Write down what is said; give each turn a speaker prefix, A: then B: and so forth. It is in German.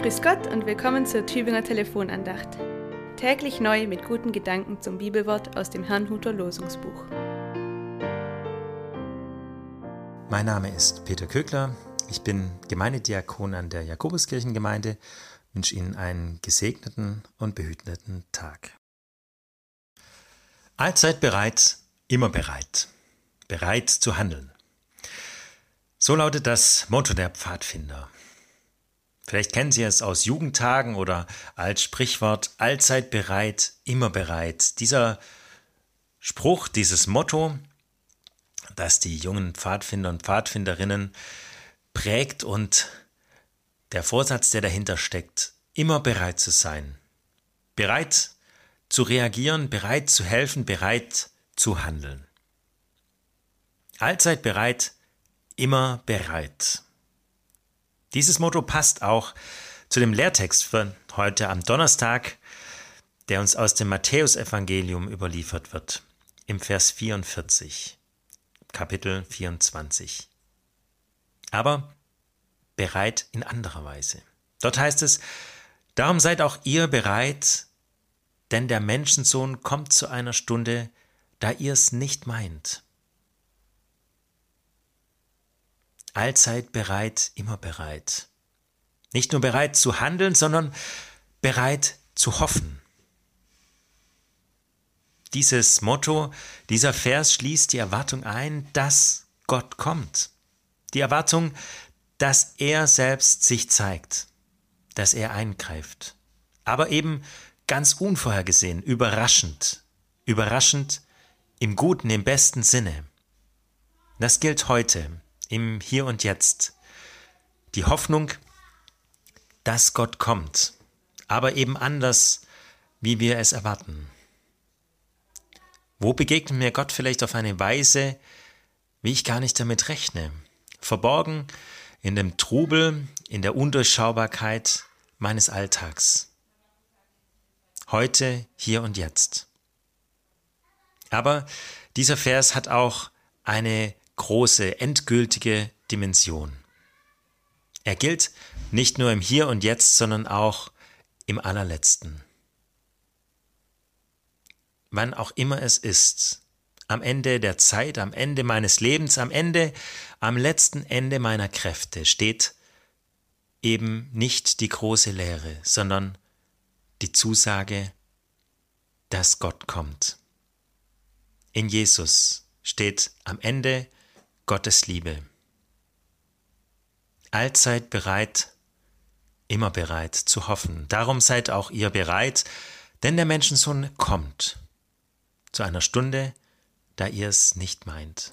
A: Grüß Gott und willkommen zur Tübinger Telefonandacht. Täglich neu mit guten Gedanken zum Bibelwort aus dem Herrnhuter Losungsbuch.
B: Mein Name ist Peter Kögler. Ich bin Gemeindediakon an der Jakobuskirchengemeinde. Ich wünsche Ihnen einen gesegneten und behüteten Tag. Allzeit bereit, immer bereit. Bereit zu handeln. So lautet das Motto der Pfadfinder. Vielleicht kennen Sie es aus Jugendtagen oder als Sprichwort allzeit bereit, immer bereit. Dieser Spruch, dieses Motto, das die jungen Pfadfinder und Pfadfinderinnen prägt und der Vorsatz, der dahinter steckt, immer bereit zu sein. Bereit zu reagieren, bereit zu helfen, bereit zu handeln. Allzeit bereit, immer bereit. Dieses Motto passt auch zu dem Lehrtext für heute am Donnerstag, der uns aus dem Matthäusevangelium überliefert wird, im Vers 44, Kapitel 24. Aber bereit in anderer Weise. Dort heißt es, Darum seid auch ihr bereit, denn der Menschensohn kommt zu einer Stunde, da ihr es nicht meint. Allzeit bereit, immer bereit. Nicht nur bereit zu handeln, sondern bereit zu hoffen. Dieses Motto, dieser Vers schließt die Erwartung ein, dass Gott kommt. Die Erwartung, dass er selbst sich zeigt, dass er eingreift. Aber eben ganz unvorhergesehen, überraschend, überraschend im guten, im besten Sinne. Das gilt heute im Hier und Jetzt. Die Hoffnung, dass Gott kommt, aber eben anders, wie wir es erwarten. Wo begegnet mir Gott vielleicht auf eine Weise, wie ich gar nicht damit rechne? Verborgen in dem Trubel, in der Undurchschaubarkeit meines Alltags. Heute, hier und jetzt. Aber dieser Vers hat auch eine große, endgültige Dimension. Er gilt nicht nur im Hier und Jetzt, sondern auch im allerletzten. Wann auch immer es ist, am Ende der Zeit, am Ende meines Lebens, am Ende, am letzten Ende meiner Kräfte steht eben nicht die große Lehre, sondern die Zusage, dass Gott kommt. In Jesus steht am Ende Gottes Liebe. Allzeit bereit, immer bereit zu hoffen. Darum seid auch ihr bereit, denn der Menschensohn kommt zu einer Stunde, da ihr es nicht meint.